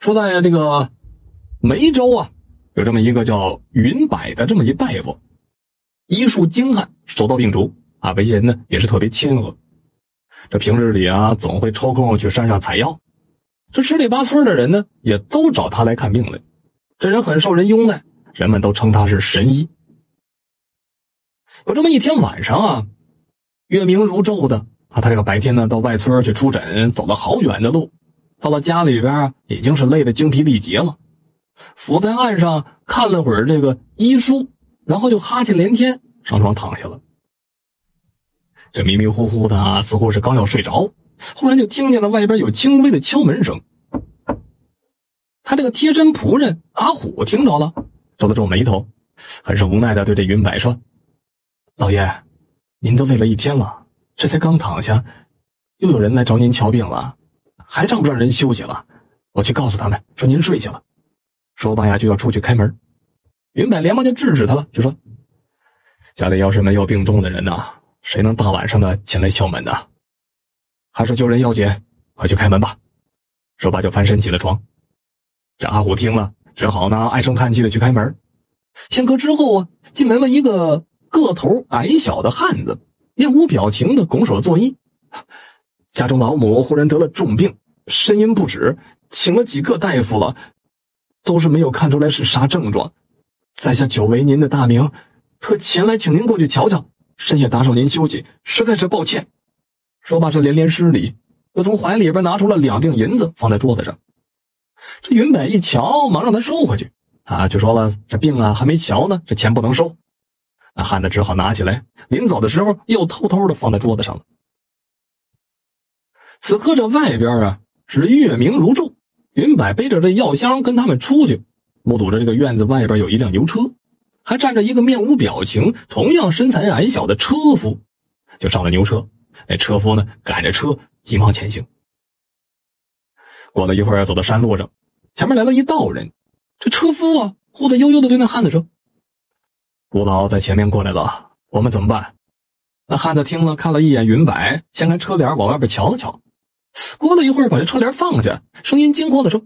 说在这个梅州啊，有这么一个叫云柏的这么一大夫，医术精悍，手到病除啊，为人呢也是特别谦和。这平日里啊，总会抽空去山上采药。这十里八村的人呢，也都找他来看病来。这人很受人拥戴，人们都称他是神医。有这么一天晚上啊，月明如昼的啊，他这个白天呢到外村去出诊，走了好远的路，到了家里边啊，已经是累得精疲力竭了，伏在岸上看了会儿这个医书，然后就哈欠连天，上床躺下了。这迷迷糊糊的，似乎是刚要睡着，忽然就听见了外边有轻微的敲门声。他这个贴身仆人阿虎听着了，皱了皱眉头，很是无奈的对这云柏说。老爷，您都累了一天了，这才刚躺下，又有人来找您瞧病了，还让不让人休息了？我去告诉他们，说您睡下了。说罢呀，就要出去开门。云柏连忙就制止他了，就说：“家里要是没有病重的人呢，谁能大晚上的前来敲门呢？还是救人要紧，快去开门吧。”说罢就翻身起了床。这阿虎听了，只好呢唉声叹气的去开门。片刻之后啊，进来了一个。个头矮小的汉子，面无表情的拱手作揖。家中老母忽然得了重病，呻吟不止，请了几个大夫了，都是没有看出来是啥症状。在下久违您的大名，特前来请您过去瞧瞧。深夜打扰您休息，实在是抱歉。说罢，这连连施礼，又从怀里边拿出了两锭银子，放在桌子上。这云北一瞧，忙让他收回去。啊，就说了，这病啊还没瞧呢，这钱不能收。那汉子只好拿起来，临走的时候又偷偷的放在桌子上了。此刻这外边啊是月明如昼，云柏背着这药箱跟他们出去，目睹着这个院子外边有一辆牛车，还站着一个面无表情、同样身材矮小的车夫，就上了牛车。那车夫呢赶着车急忙前行。过了一会儿，走到山路上，前面来了一道人，这车夫啊忽的悠悠的对那汉子说。吴老在前面过来了，我们怎么办？那汉子听了，看了一眼云柏，掀开车帘往外边瞧了瞧。过了一会儿，把这车帘放下，声音惊慌的说：“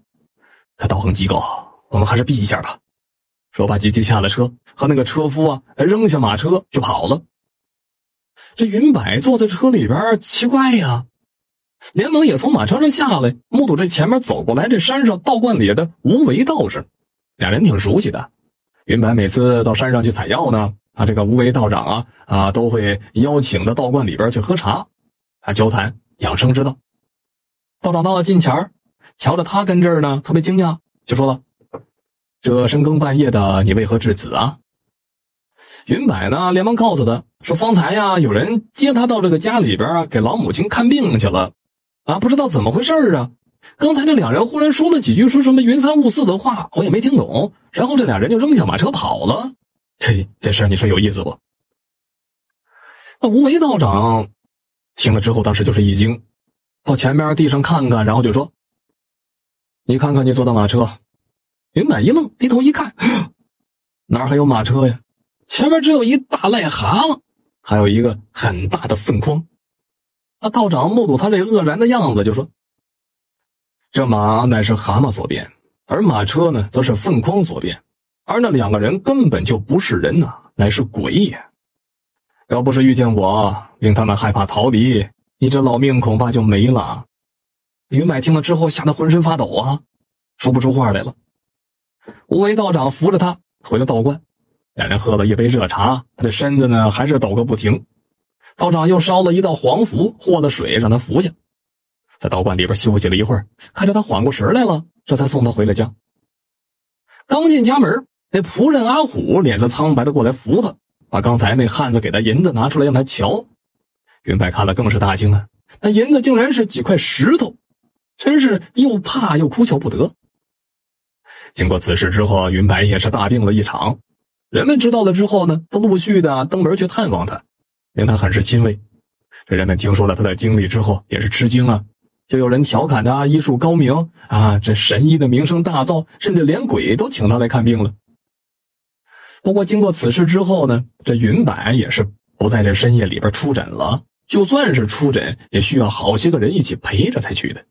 他道行极高，我们还是避一下吧。”说罢，急急下了车，和那个车夫啊扔下马车就跑了。这云柏坐在车里边，奇怪呀，连忙也从马车上下来，目睹这前面走过来这山上道观里的无为道士，俩人挺熟悉的。云白每次到山上去采药呢，啊，这个无为道长啊啊，都会邀请到道观里边去喝茶，啊，交谈养生之道。道长到了近前瞧着他跟这儿呢，特别惊讶，就说了：“这深更半夜的，你为何至此啊？”云柏呢，连忙告诉他说：“方才呀，有人接他到这个家里边啊，给老母亲看病去了，啊，不知道怎么回事啊。”刚才这两人忽然说了几句说什么“云三雾四”的话，我也没听懂。然后这俩人就扔下马车跑了。这这事你说有意思不？那无为道长听了之后，当时就是一惊，到前面地上看看，然后就说：“你看看你坐的马车。”云满一愣，低头一看，哪还有马车呀？前面只有一大癞蛤蟆，还有一个很大的粪筐。那道长目睹他这愕然的样子，就说。这马乃是蛤蟆所变，而马车呢，则是粪筐所变，而那两个人根本就不是人呐，乃是鬼也。要不是遇见我，令他们害怕逃离，你这老命恐怕就没了。云柏听了之后，吓得浑身发抖啊，说不出话来了。无为道长扶着他回了道观，两人喝了一杯热茶，他的身子呢还是抖个不停。道长又烧了一道黄符，和了水让他服下。在道观里边休息了一会儿，看着他缓过神来了，这才送他回了家。刚进家门，那仆人阿虎脸色苍白的过来扶他，把刚才那汉子给的银子拿出来让他瞧。云白看了更是大惊啊，那银子竟然是几块石头，真是又怕又哭笑不得。经过此事之后，云白也是大病了一场。人们知道了之后呢，都陆续的登门去探望他，令他很是欣慰。这人们听说了他的经历之后，也是吃惊啊。就有人调侃他医术高明啊，这神医的名声大噪，甚至连鬼都请他来看病了。不过经过此事之后呢，这云柏也是不在这深夜里边出诊了。就算是出诊，也需要好些个人一起陪着才去的。